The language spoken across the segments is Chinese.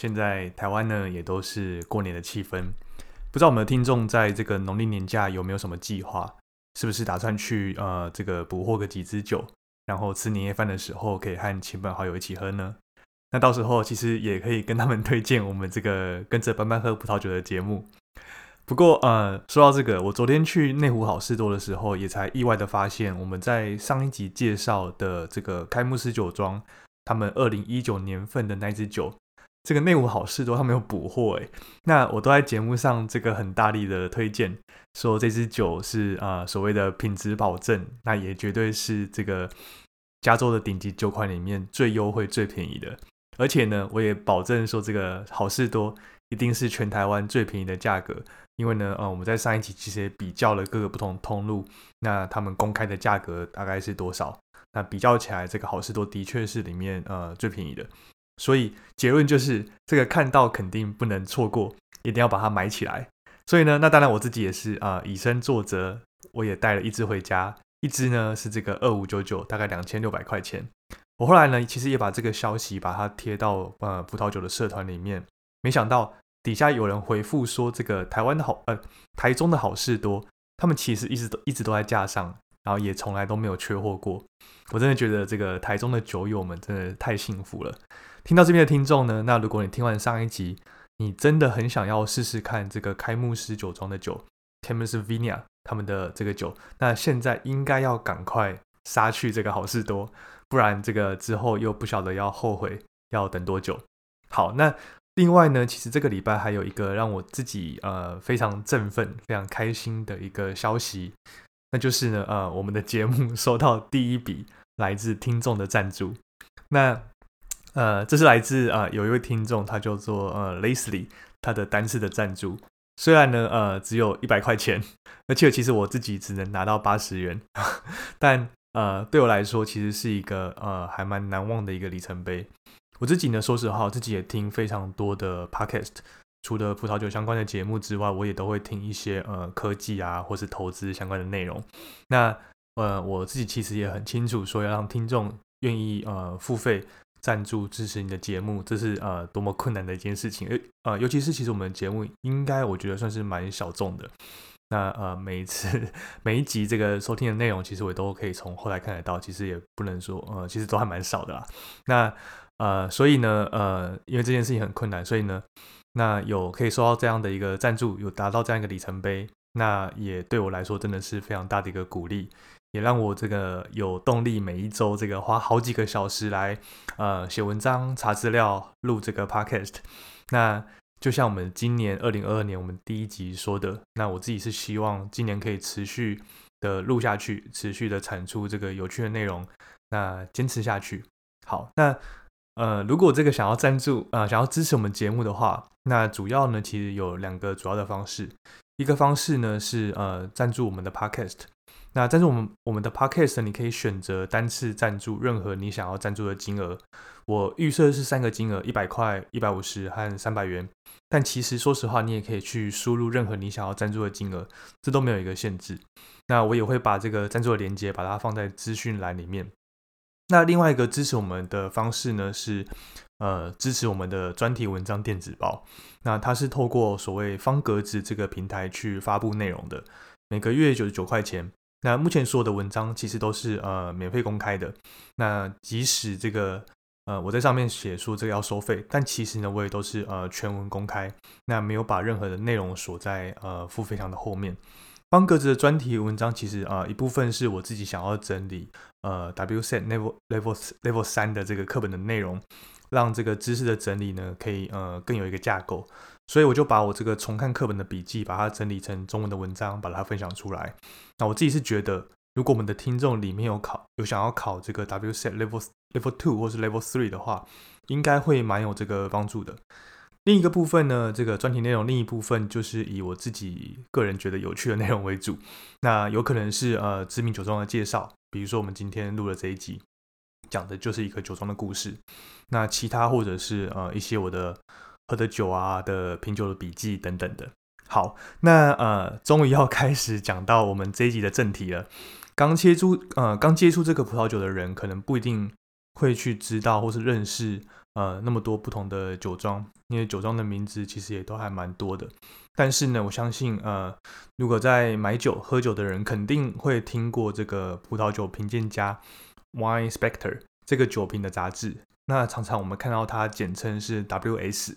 现在台湾呢也都是过年的气氛。不知道我们的听众在这个农历年假有没有什么计划？是不是打算去呃这个捕获个几支酒，然后吃年夜饭的时候可以和亲朋好友一起喝呢？那到时候其实也可以跟他们推荐我们这个跟着班班喝葡萄酒的节目。不过，呃，说到这个，我昨天去内湖好事多的时候，也才意外的发现，我们在上一集介绍的这个开幕式酒庄，他们二零一九年份的那支酒，这个内湖好事多他们有补货诶。那我都在节目上这个很大力的推荐，说这支酒是啊所谓的品质保证，那也绝对是这个加州的顶级酒款里面最优惠、最便宜的。而且呢，我也保证说这个好事多一定是全台湾最便宜的价格。因为呢，呃，我们在上一期其实也比较了各个不同通路，那他们公开的价格大概是多少？那比较起来，这个好事多的确是里面呃最便宜的。所以结论就是，这个看到肯定不能错过，一定要把它买起来。所以呢，那当然我自己也是啊，以身作则，我也带了一支回家，一支呢是这个二五九九，大概两千六百块钱。我后来呢，其实也把这个消息把它贴到呃葡萄酒的社团里面，没想到。底下有人回复说：“这个台湾的好，呃，台中的好事多，他们其实一直都一直都在架上，然后也从来都没有缺货过。我真的觉得这个台中的酒友们真的太幸福了。听到这边的听众呢，那如果你听完上一集，你真的很想要试试看这个开幕式酒庄的酒 t e m e s v i n a 他们的这个酒，那现在应该要赶快杀去这个好事多，不然这个之后又不晓得要后悔要等多久。好，那。”另外呢，其实这个礼拜还有一个让我自己呃非常振奋、非常开心的一个消息，那就是呢呃我们的节目 收到第一笔来自听众的赞助。那呃这是来自啊有一位听众，他叫做呃 Leslie，他的单次的赞助，虽然呢呃只有一百块钱，而且其实我自己只能拿到八十元，但呃对我来说其实是一个呃还蛮难忘的一个里程碑。我自己呢，说实话，自己也听非常多的 podcast，除了葡萄酒相关的节目之外，我也都会听一些呃科技啊，或是投资相关的内容。那呃，我自己其实也很清楚，说要让听众愿意呃付费赞助支持你的节目，这是呃多么困难的一件事情。呃，尤其是其实我们的节目应该我觉得算是蛮小众的。那呃，每一次 每一集这个收听的内容，其实我都可以从后台看得到，其实也不能说呃，其实都还蛮少的啦。那呃，所以呢，呃，因为这件事情很困难，所以呢，那有可以收到这样的一个赞助，有达到这样一个里程碑，那也对我来说真的是非常大的一个鼓励，也让我这个有动力每一周这个花好几个小时来呃写文章、查资料、录这个 podcast。那就像我们今年二零二二年我们第一集说的，那我自己是希望今年可以持续的录下去，持续的产出这个有趣的内容，那坚持下去。好，那。呃，如果这个想要赞助啊，想要支持我们节目的话，那主要呢，其实有两个主要的方式。一个方式呢是呃赞助我们的 podcast。那赞助我们我们的 podcast，你可以选择单次赞助任何你想要赞助的金额。我预设是三个金额：一百块、一百五十和三百元。但其实说实话，你也可以去输入任何你想要赞助的金额，这都没有一个限制。那我也会把这个赞助的链接把它放在资讯栏里面。那另外一个支持我们的方式呢，是呃支持我们的专题文章电子报。那它是透过所谓方格子这个平台去发布内容的，每个月九十九块钱。那目前所有的文章其实都是呃免费公开的。那即使这个呃，我在上面写说这个要收费，但其实呢，我也都是呃全文公开，那没有把任何的内容锁在呃付费墙的后面。方格子的专题文章其实啊一部分是我自己想要整理呃 WSET Level Level Level 三的这个课本的内容，让这个知识的整理呢可以呃更有一个架构，所以我就把我这个重看课本的笔记，把它整理成中文的文章，把它分享出来。那我自己是觉得，如果我们的听众里面有考有想要考这个 WSET Level Level Two 或是 Level Three 的话，应该会蛮有这个帮助的。另一个部分呢，这个专题内容另一部分就是以我自己个人觉得有趣的内容为主。那有可能是呃知名酒庄的介绍，比如说我们今天录的这一集，讲的就是一个酒庄的故事。那其他或者是呃一些我的喝的酒啊的品酒的笔记等等的。好，那呃终于要开始讲到我们这一集的正题了。刚接触呃刚接触这个葡萄酒的人，可能不一定会去知道或是认识。呃，那么多不同的酒庄，因为酒庄的名字其实也都还蛮多的。但是呢，我相信，呃，如果在买酒、喝酒的人，肯定会听过这个葡萄酒评鉴家 Wine Spector 这个酒评的杂志。那常常我们看到它简称是 WS，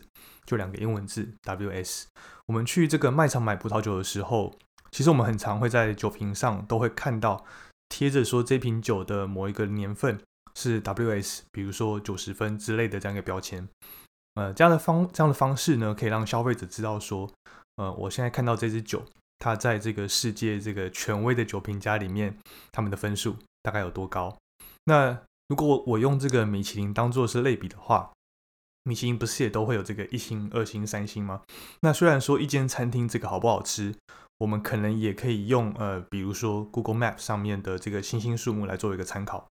就两个英文字 WS。我们去这个卖场买葡萄酒的时候，其实我们很常会在酒瓶上都会看到贴着说这瓶酒的某一个年份。是 WS，比如说九十分之类的这样一个标签，呃，这样的方这样的方式呢，可以让消费者知道说，呃，我现在看到这支酒，它在这个世界这个权威的酒评家里面，他们的分数大概有多高。那如果我用这个米其林当做是类比的话，米其林不是也都会有这个一星、二星、三星吗？那虽然说一间餐厅这个好不好吃，我们可能也可以用呃，比如说 Google Map 上面的这个星星数目来做一个参考。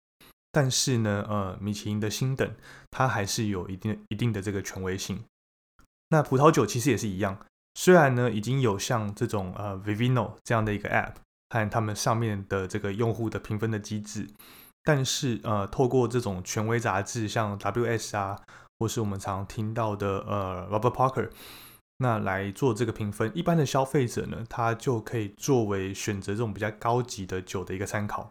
但是呢，呃，米其林的星等，它还是有一定一定的这个权威性。那葡萄酒其实也是一样，虽然呢已经有像这种呃 Vivino 这样的一个 App 和他们上面的这个用户的评分的机制，但是呃，透过这种权威杂志，像 WS 啊，或是我们常听到的呃 Robert Parker，那来做这个评分，一般的消费者呢，他就可以作为选择这种比较高级的酒的一个参考，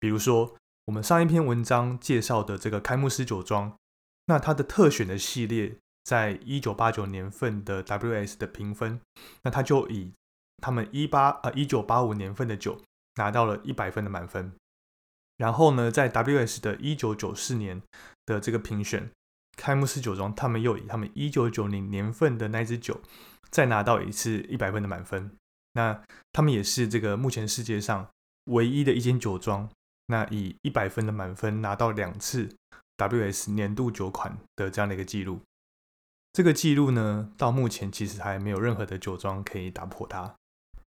比如说。我们上一篇文章介绍的这个开幕式酒庄，那它的特选的系列，在一九八九年份的 WS 的评分，那它就以他们一八呃一九八五年份的酒拿到了一百分的满分。然后呢，在 WS 的一九九四年的这个评选开幕式酒庄，他们又以他们一九九零年份的那支酒再拿到一次一百分的满分。那他们也是这个目前世界上唯一的一间酒庄。那以一百分的满分拿到两次 WS 年度酒款的这样的一个记录，这个记录呢，到目前其实还没有任何的酒庄可以打破它。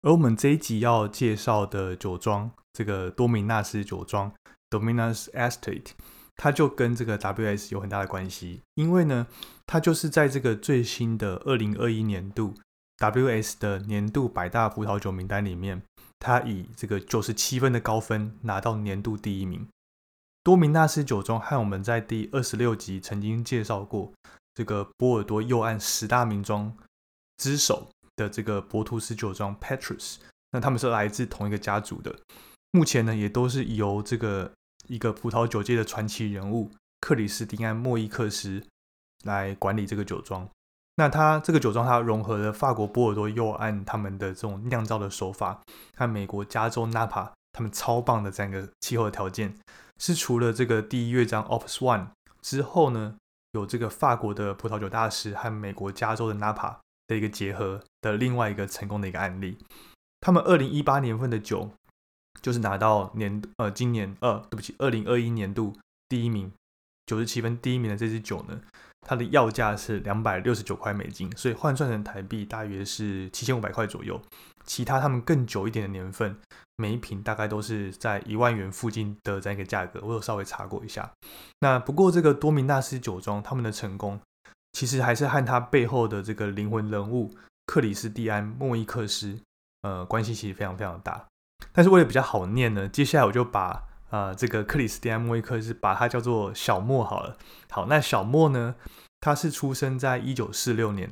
而我们这一集要介绍的酒庄，这个多米纳斯酒庄 （Dominus Estate），它就跟这个 WS 有很大的关系，因为呢，它就是在这个最新的二零二一年度 WS 的年度百大葡萄酒名单里面。他以这个九十七分的高分拿到年度第一名。多明纳斯酒庄和我们在第二十六集曾经介绍过这个波尔多右岸十大名庄之首的这个博图斯酒庄 Petrus，那他们是来自同一个家族的。目前呢，也都是由这个一个葡萄酒界的传奇人物克里斯蒂安莫伊克斯来管理这个酒庄。那它这个酒庄，它融合了法国波尔多右岸他们的这种酿造的手法，和美国加州纳帕他们超棒的这样一个气候的条件，是除了这个第一乐章 Opus One 之后呢，有这个法国的葡萄酒大师和美国加州的纳帕的一个结合的另外一个成功的一个案例。他们二零一八年份的酒，就是拿到年呃今年呃对不起二零二一年度第一名，九十七分第一名的这支酒呢。它的要价是两百六十九块美金，所以换算成台币大约是七千五百块左右。其他他们更久一点的年份，每一瓶大概都是在一万元附近的这样一个价格。我有稍微查过一下。那不过这个多明纳斯酒庄他们的成功，其实还是和他背后的这个灵魂人物克里斯蒂安莫伊克斯，呃，关系其实非常非常大。但是为了比较好念呢，接下来我就把。啊，这个克里斯蒂安莫伊克是把它叫做小莫好了。好，那小莫呢，他是出生在一九四六年，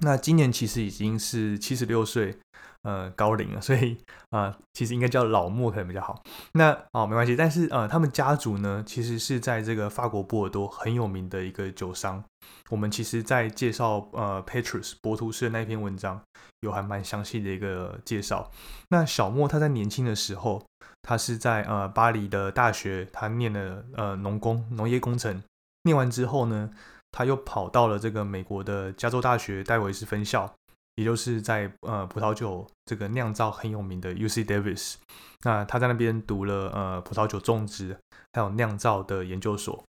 那今年其实已经是七十六岁，呃高龄了，所以啊，其实应该叫老莫可能比较好。那哦没关系，但是呃，他们家族呢，其实是在这个法国波尔多很有名的一个酒商。我们其实，在介绍呃 Petrus 博图斯的那篇文章，有还蛮详细的一个介绍。那小莫他在年轻的时候，他是在呃巴黎的大学，他念了呃农工农业工程，念完之后呢。他又跑到了这个美国的加州大学戴维斯分校，也就是在呃葡萄酒这个酿造很有名的 U C Davis。那他在那边读了呃葡萄酒种植还有酿造的研究所。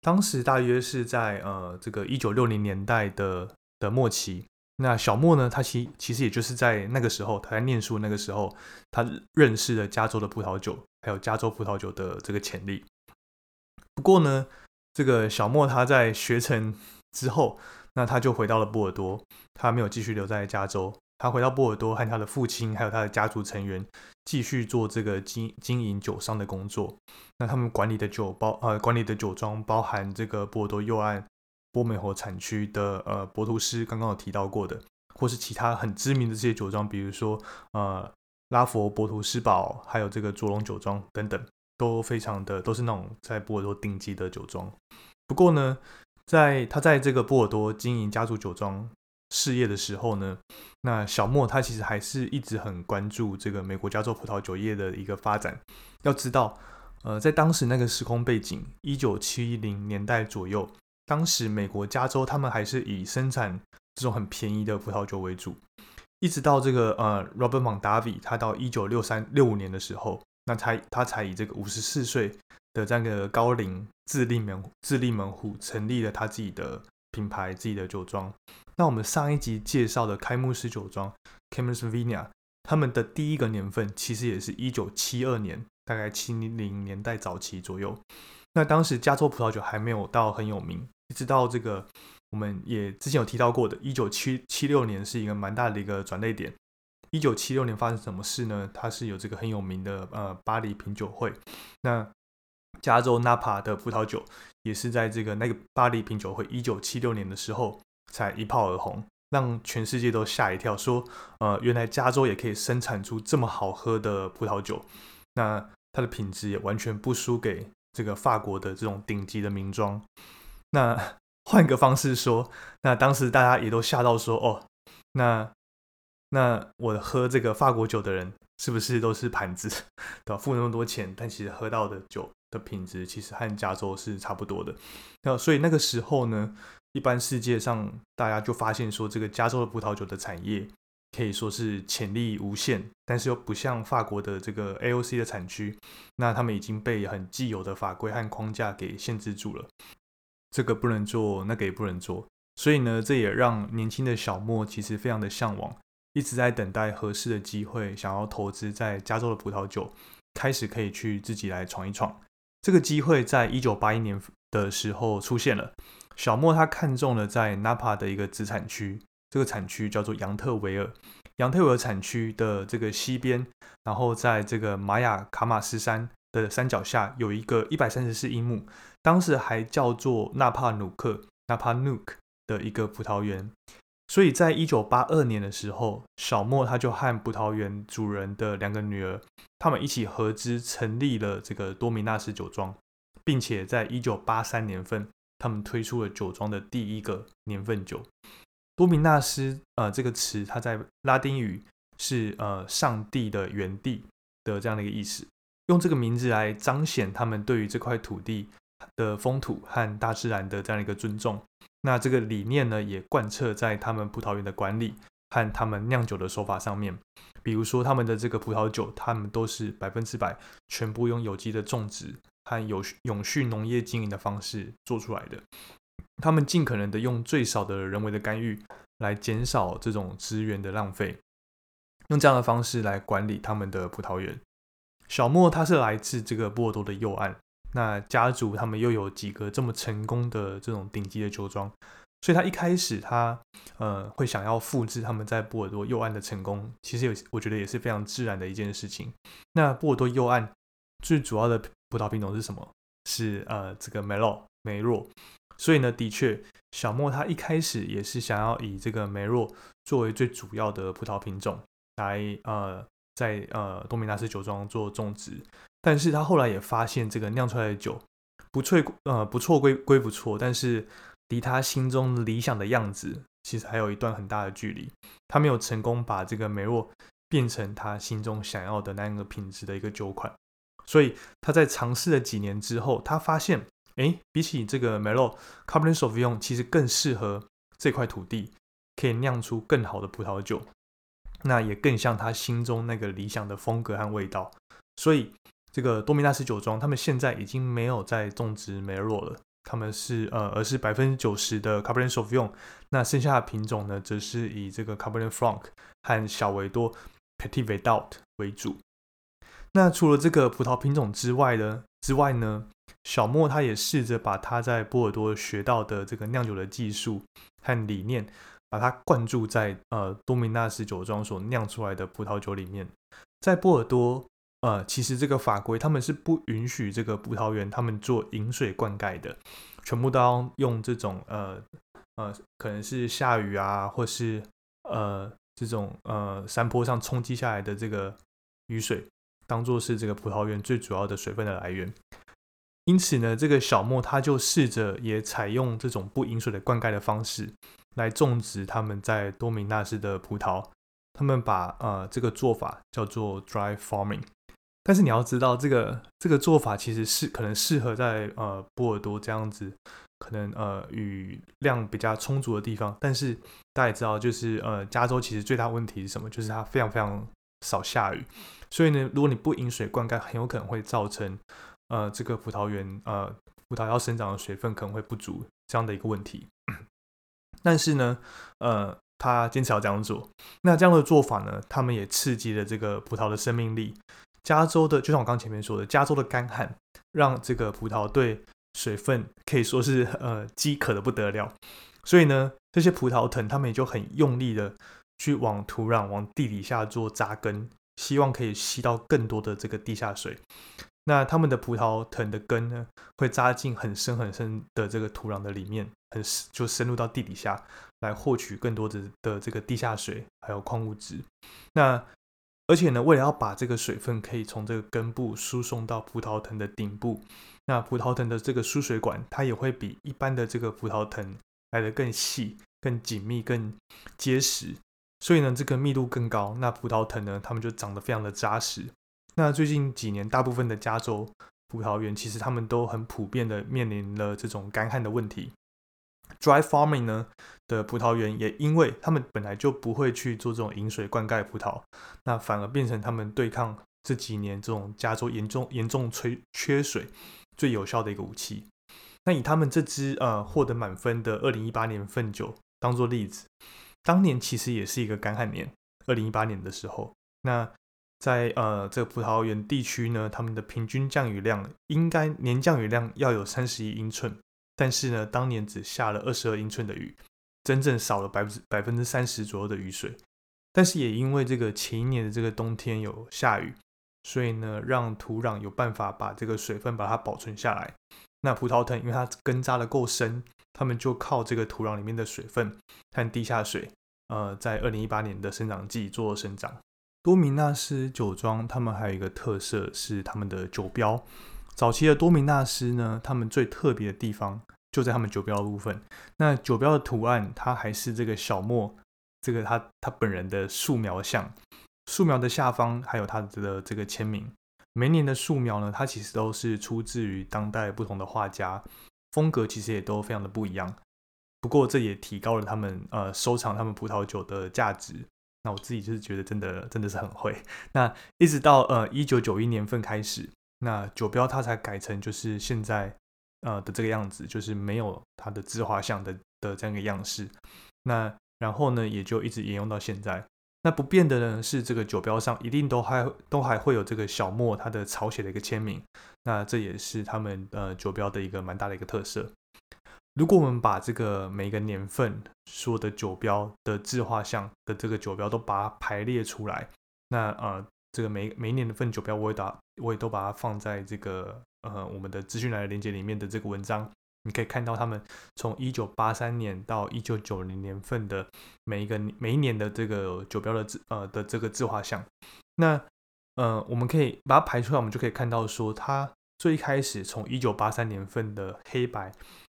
当时大约是在呃这个一九六零年代的的末期。那小莫呢，他其其实也就是在那个时候，他在念书那个时候，他认识了加州的葡萄酒，还有加州葡萄酒的这个潜力。不过呢。这个小莫他在学成之后，那他就回到了波尔多，他没有继续留在加州。他回到波尔多，和他的父亲还有他的家族成员继续做这个经经营酒商的工作。那他们管理的酒包呃管理的酒庄包含这个波尔多右岸波美侯产区的呃博图斯刚刚有提到过的，或是其他很知名的这些酒庄，比如说呃拉佛博图斯堡，还有这个卓龙酒庄等等。都非常的都是那种在波尔多顶级的酒庄。不过呢，在他在这个波尔多经营家族酒庄事业的时候呢，那小莫他其实还是一直很关注这个美国加州葡萄酒业的一个发展。要知道，呃，在当时那个时空背景，一九七零年代左右，当时美国加州他们还是以生产这种很便宜的葡萄酒为主。一直到这个呃，Robert Mondavi，他到一九六三六五年的时候。那才他才以这个五十四岁的这个高龄自立门自立门户成立了他自己的品牌自己的酒庄。那我们上一集介绍的开幕式酒庄 c a m e r s v i n a 他们的第一个年份其实也是一九七二年，大概七零年代早期左右。那当时加州葡萄酒还没有到很有名，直到这个我们也之前有提到过的，一九七七六年是一个蛮大的一个转捩点。一九七六年发生什么事呢？它是有这个很有名的呃巴黎品酒会，那加州纳帕的葡萄酒也是在这个那个巴黎品酒会一九七六年的时候才一炮而红，让全世界都吓一跳，说呃原来加州也可以生产出这么好喝的葡萄酒，那它的品质也完全不输给这个法国的这种顶级的名庄。那换个方式说，那当时大家也都吓到说哦，那。那我喝这个法国酒的人，是不是都是盘子，对吧？付那么多钱，但其实喝到的酒的品质，其实和加州是差不多的。那所以那个时候呢，一般世界上大家就发现说，这个加州的葡萄酒的产业可以说是潜力无限，但是又不像法国的这个 AOC 的产区，那他们已经被很既有的法规和框架给限制住了，这个不能做，那个也不能做。所以呢，这也让年轻的小莫其实非常的向往。一直在等待合适的机会，想要投资在加州的葡萄酒，开始可以去自己来闯一闯。这个机会在一九八一年的时候出现了。小莫他看中了在 Napa 的一个子产区，这个产区叫做杨特维尔。杨特维尔产区的这个西边，然后在这个玛雅卡马斯山的山脚下有一个一百三十四英亩，当时还叫做纳帕努克 （Napa Nuk） 的一个葡萄园。所以在一九八二年的时候，小莫他就和葡萄园主人的两个女儿，他们一起合资成立了这个多米纳斯酒庄，并且在一九八三年份，他们推出了酒庄的第一个年份酒。多米纳斯，呃，这个词它在拉丁语是呃上帝的原地的这样的一个意思，用这个名字来彰显他们对于这块土地的风土和大自然的这样一个尊重。那这个理念呢，也贯彻在他们葡萄园的管理和他们酿酒的手法上面。比如说，他们的这个葡萄酒，他们都是百分之百全部用有机的种植和有永续农业经营的方式做出来的。他们尽可能的用最少的人为的干预，来减少这种资源的浪费，用这样的方式来管理他们的葡萄园。小莫他是来自这个波尔多的右岸。那家族他们又有几个这么成功的这种顶级的酒庄，所以他一开始他呃会想要复制他们在波尔多右岸的成功，其实有我觉得也是非常自然的一件事情。那波尔多右岸最主要的葡萄品种是什么？是呃这个梅洛梅洛。所以呢，的确小莫他一开始也是想要以这个梅洛作为最主要的葡萄品种。来呃在呃多米纳斯酒庄做种植，但是他后来也发现这个酿出来的酒不错呃不错归归不错，但是离他心中理想的样子其实还有一段很大的距离，他没有成功把这个梅洛变成他心中想要的那样的品质的一个酒款，所以他在尝试了几年之后，他发现。哎，比起这个梅洛，Cabernet Sauvignon 其实更适合这块土地，可以酿出更好的葡萄酒。那也更像他心中那个理想的风格和味道。所以，这个多米纳斯酒庄他们现在已经没有在种植梅洛了，他们是呃，而是百分之九十的 Cabernet Sauvignon。那剩下的品种呢，则是以这个 Cabernet Franc 和小维多 Petit Verdot 为主。那除了这个葡萄品种之外呢？之外呢？小莫他也试着把他在波尔多学到的这个酿酒的技术和理念，把它灌注在呃多米纳斯酒庄所酿出来的葡萄酒里面。在波尔多，呃，其实这个法规他们是不允许这个葡萄园他们做饮水灌溉的，全部都要用这种呃呃，可能是下雨啊，或是呃这种呃山坡上冲击下来的这个雨水，当做是这个葡萄园最主要的水分的来源。因此呢，这个小莫他就试着也采用这种不饮水的灌溉的方式来种植他们在多米纳斯的葡萄。他们把呃这个做法叫做 dry farming。但是你要知道，这个这个做法其实是可能适合在呃波尔多这样子，可能呃雨量比较充足的地方。但是大家也知道，就是呃加州其实最大问题是什么？就是它非常非常少下雨。所以呢，如果你不饮水灌溉，很有可能会造成。呃，这个葡萄园呃，葡萄要生长的水分可能会不足这样的一个问题。但是呢，呃，他坚持要这样做。那这样的做法呢，他们也刺激了这个葡萄的生命力。加州的，就像我刚前面说的，加州的干旱让这个葡萄对水分可以说是呃饥渴的不得了。所以呢，这些葡萄藤他们也就很用力的去往土壤、往地底下做扎根，希望可以吸到更多的这个地下水。那他们的葡萄藤的根呢，会扎进很深很深的这个土壤的里面，很就深入到地底下来获取更多的的这个地下水还有矿物质。那而且呢，为了要把这个水分可以从这个根部输送到葡萄藤的顶部，那葡萄藤的这个输水管它也会比一般的这个葡萄藤来的更细、更紧密、更结实，所以呢，这个密度更高。那葡萄藤呢，它们就长得非常的扎实。那最近几年，大部分的加州葡萄园其实他们都很普遍的面临了这种干旱的问题。Dry farming 呢的葡萄园也因为他们本来就不会去做这种饮水灌溉葡萄，那反而变成他们对抗这几年这种加州严重严重缺缺水最有效的一个武器。那以他们这支呃获得满分的二零一八年份酒当做例子，当年其实也是一个干旱年，二零一八年的时候，那。在呃这个葡萄园地区呢，他们的平均降雨量应该年降雨量要有三十一英寸，但是呢，当年只下了二十二英寸的雨，真正少了百分之百分之三十左右的雨水。但是也因为这个前一年的这个冬天有下雨，所以呢，让土壤有办法把这个水分把它保存下来。那葡萄藤因为它根扎的够深，他们就靠这个土壤里面的水分和地下水，呃，在二零一八年的生长季做生长。多米纳斯酒庄，他们还有一个特色是他们的酒标。早期的多米纳斯呢，他们最特别的地方就在他们酒标的部分。那酒标的图案，它还是这个小莫，这个他他本人的素描像。素描的下方还有他的这个签名。每年的素描呢，它其实都是出自于当代不同的画家，风格其实也都非常的不一样。不过这也提高了他们呃收藏他们葡萄酒的价值。那我自己就是觉得真的真的是很会。那一直到呃一九九一年份开始，那酒标它才改成就是现在呃的这个样子，就是没有它的自画像的的这样一个样式。那然后呢，也就一直沿用到现在。那不变的呢是这个酒标上一定都还都还会有这个小莫他的草写的一个签名。那这也是他们呃酒标的一个蛮大的一个特色。如果我们把这个每个年份说的酒标的自画像的这个酒标都把它排列出来，那呃，这个每每一年的份酒标，我也打，我也都把它放在这个呃我们的资讯栏的链接里面的这个文章，你可以看到他们从一九八三年到一九九零年份的每一个每一年的这个酒标的字呃的这个自画像。那呃，我们可以把它排出来，我们就可以看到说，它最开始从一九八三年份的黑白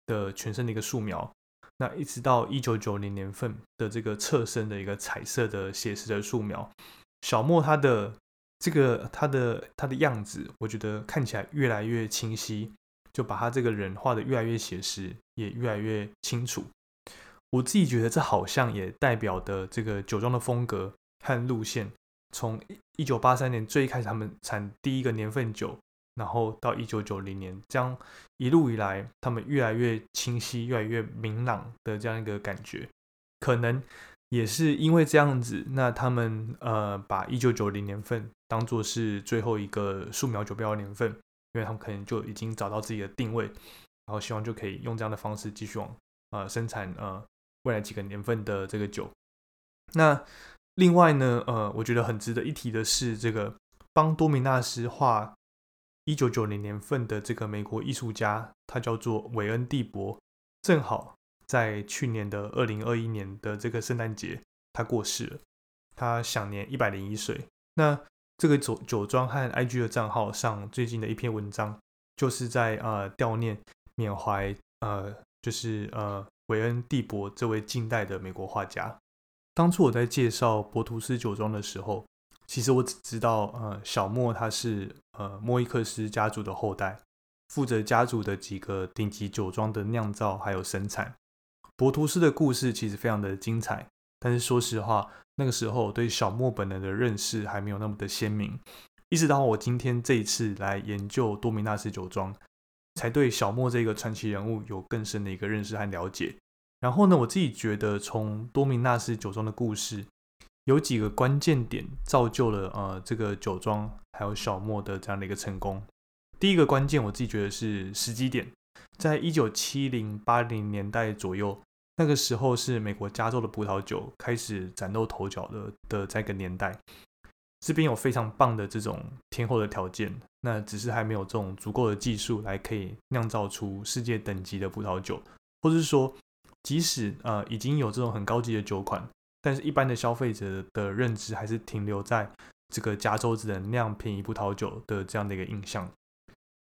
的全身的一个素描，那一直到一九九零年份的这个侧身的一个彩色的写实的素描，小莫他的这个他的他的样子，我觉得看起来越来越清晰。就把他这个人画的越来越写实，也越来越清楚。我自己觉得这好像也代表的这个酒庄的风格和路线，从一九八三年最开始他们产第一个年份酒，然后到一九九零年，这样一路以来，他们越来越清晰、越来越明朗的这样一个感觉，可能也是因为这样子，那他们呃把一九九零年份当做是最后一个素描酒标的年份。因为他们可能就已经找到自己的定位，然后希望就可以用这样的方式继续往呃生产呃未来几个年份的这个酒。那另外呢，呃，我觉得很值得一提的是，这个帮多米纳斯画一九九零年份的这个美国艺术家，他叫做韦恩蒂博，正好在去年的二零二一年的这个圣诞节，他过世了，他享年一百零一岁。那这个酒酒庄和 IG 的账号上最近的一篇文章，就是在呃悼念缅怀呃就是呃韦恩蒂博这位近代的美国画家。当初我在介绍博图斯酒庄的时候，其实我只知道呃小莫他是呃莫伊克斯家族的后代，负责家族的几个顶级酒庄的酿造还有生产。博图斯的故事其实非常的精彩，但是说实话。那个时候我对小莫本人的认识还没有那么的鲜明，一直到我今天这一次来研究多米纳斯酒庄，才对小莫这个传奇人物有更深的一个认识和了解。然后呢，我自己觉得从多米纳斯酒庄的故事，有几个关键点造就了呃这个酒庄还有小莫的这样的一个成功。第一个关键，我自己觉得是时机点，在一九七零八零年代左右。那个时候是美国加州的葡萄酒开始崭露头角的的这个年代，这边有非常棒的这种天候的条件，那只是还没有这种足够的技术来可以酿造出世界等级的葡萄酒，或者是说，即使呃已经有这种很高级的酒款，但是一般的消费者的认知还是停留在这个加州只能酿便宜葡萄酒的这样的一个印象。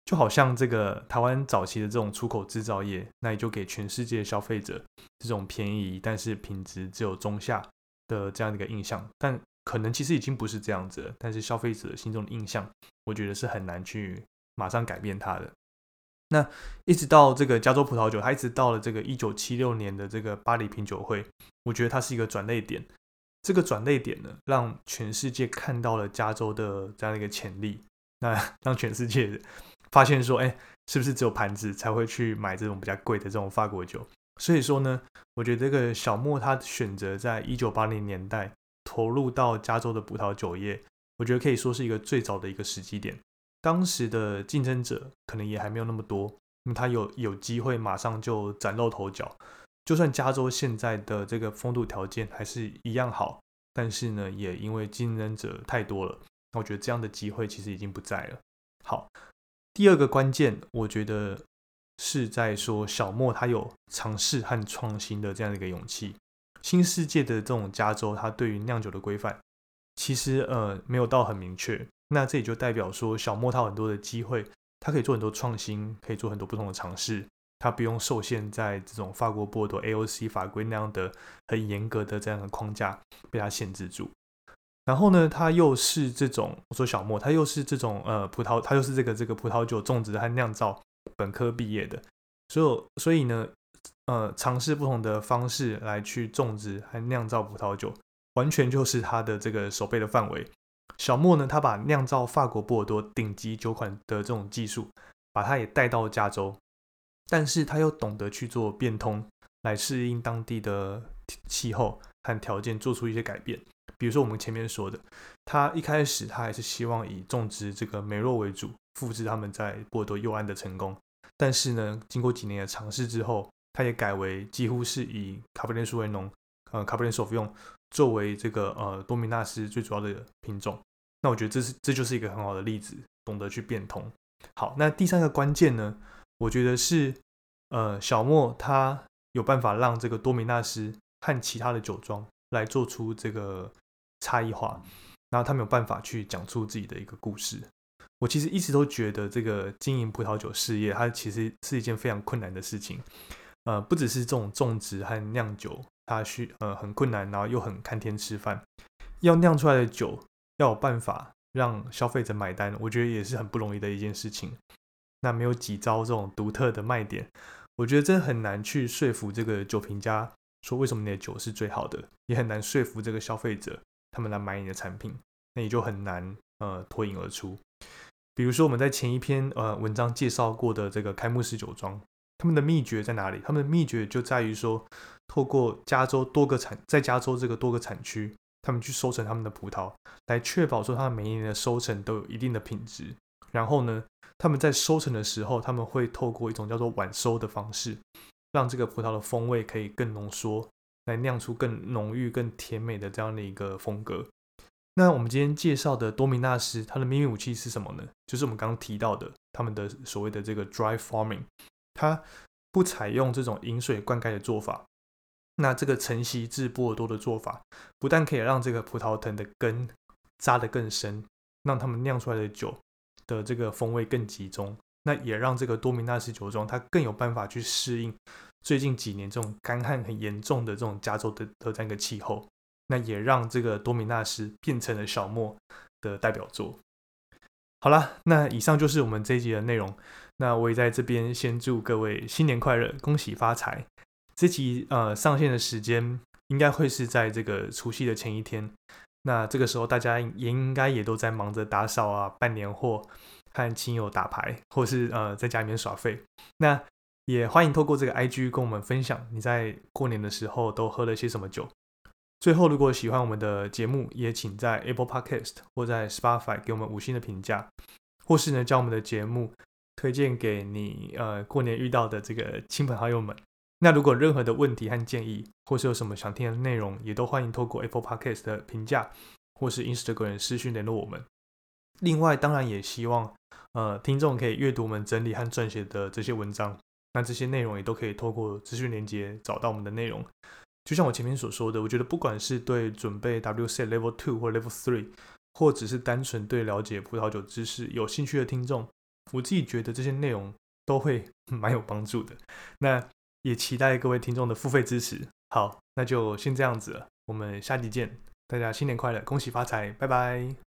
就好像这个台湾早期的这种出口制造业，那也就给全世界消费者这种便宜但是品质只有中下的这样的一个印象。但可能其实已经不是这样子了。但是消费者心中的印象，我觉得是很难去马上改变它的。那一直到这个加州葡萄酒，它一直到了这个一九七六年的这个巴黎品酒会，我觉得它是一个转类点。这个转类点呢，让全世界看到了加州的这样的一个潜力，那 让全世界。发现说，哎，是不是只有盘子才会去买这种比较贵的这种法国酒？所以说呢，我觉得这个小莫他选择在一九八零年代投入到加州的葡萄酒业，我觉得可以说是一个最早的一个时机点。当时的竞争者可能也还没有那么多，那么他有有机会马上就崭露头角。就算加州现在的这个风土条件还是一样好，但是呢，也因为竞争者太多了，那我觉得这样的机会其实已经不在了。好。第二个关键，我觉得是在说小莫他有尝试和创新的这样的一个勇气。新世界的这种加州，它对于酿酒的规范其实呃没有到很明确。那这也就代表说小莫他有很多的机会，他可以做很多创新，可以做很多不同的尝试。他不用受限在这种法国波多 AOC 法规那样的很严格的这样的框架被他限制住。然后呢，他又是这种我说小莫，他又是这种呃葡萄，他又是这个这个葡萄酒种植和酿造本科毕业的，所以所以呢，呃，尝试不同的方式来去种植和酿造葡萄酒，完全就是他的这个手背的范围。小莫呢，他把酿造法国波尔多顶级酒款的这种技术，把它也带到加州，但是他又懂得去做变通，来适应当地的气候和条件，做出一些改变。比如说我们前面说的，他一开始他还是希望以种植这个梅洛为主，复制他们在波尔多右岸的成功。但是呢，经过几年的尝试之后，他也改为几乎是以卡布内苏维农，呃，卡布内索夫用作为这个呃多米纳斯最主要的品种。那我觉得这是这就是一个很好的例子，懂得去变通。好，那第三个关键呢，我觉得是呃，小莫他有办法让这个多米纳斯和其他的酒庄来做出这个差异化，然后他没有办法去讲出自己的一个故事。我其实一直都觉得这个经营葡萄酒事业，它其实是一件非常困难的事情。呃，不只是这种种植和酿酒，它需呃很困难，然后又很看天吃饭。要酿出来的酒，要有办法让消费者买单，我觉得也是很不容易的一件事情。那没有几招这种独特的卖点。我觉得真的很难去说服这个酒评家说为什么你的酒是最好的，也很难说服这个消费者他们来买你的产品，那也就很难呃脱颖而出。比如说我们在前一篇呃文章介绍过的这个开幕式酒庄，他们的秘诀在哪里？他们的秘诀就在于说，透过加州多个产在加州这个多个产区，他们去收成他们的葡萄，来确保说他们每一年的收成都有一定的品质。然后呢？他们在收成的时候，他们会透过一种叫做晚收的方式，让这个葡萄的风味可以更浓缩，来酿出更浓郁、更甜美的这样的一个风格。那我们今天介绍的多米纳斯，它的秘密武器是什么呢？就是我们刚刚提到的他们的所谓的这个 dry farming，它不采用这种饮水灌溉的做法。那这个晨曦制波尔多的做法，不但可以让这个葡萄藤的根扎得更深，让他们酿出来的酒。的这个风味更集中，那也让这个多米纳斯酒庄它更有办法去适应最近几年这种干旱很严重的这种加州的的这样一个气候，那也让这个多米纳斯变成了小莫的代表作。好了，那以上就是我们这一集的内容。那我也在这边先祝各位新年快乐，恭喜发财。这集呃上线的时间应该会是在这个除夕的前一天。那这个时候，大家也应该也都在忙着打扫啊、办年货、和亲友打牌，或是呃在家里面耍废。那也欢迎透过这个 IG 跟我们分享你在过年的时候都喝了些什么酒。最后，如果喜欢我们的节目，也请在 Apple Podcast 或在 Spotify 给我们五星的评价，或是呢将我们的节目推荐给你呃过年遇到的这个亲朋好友们。那如果任何的问题和建议，或是有什么想听的内容，也都欢迎透过 Apple Podcast 的评价，或是 Instagram 私讯联络我们。另外，当然也希望呃听众可以阅读我们整理和撰写的这些文章，那这些内容也都可以透过资讯连接找到我们的内容。就像我前面所说的，我觉得不管是对准备 WC Level Two 或 Level Three，或只是单纯对了解葡萄酒知识有兴趣的听众，我自己觉得这些内容都会 蛮有帮助的。那也期待各位听众的付费支持。好，那就先这样子了，我们下期见，大家新年快乐，恭喜发财，拜拜。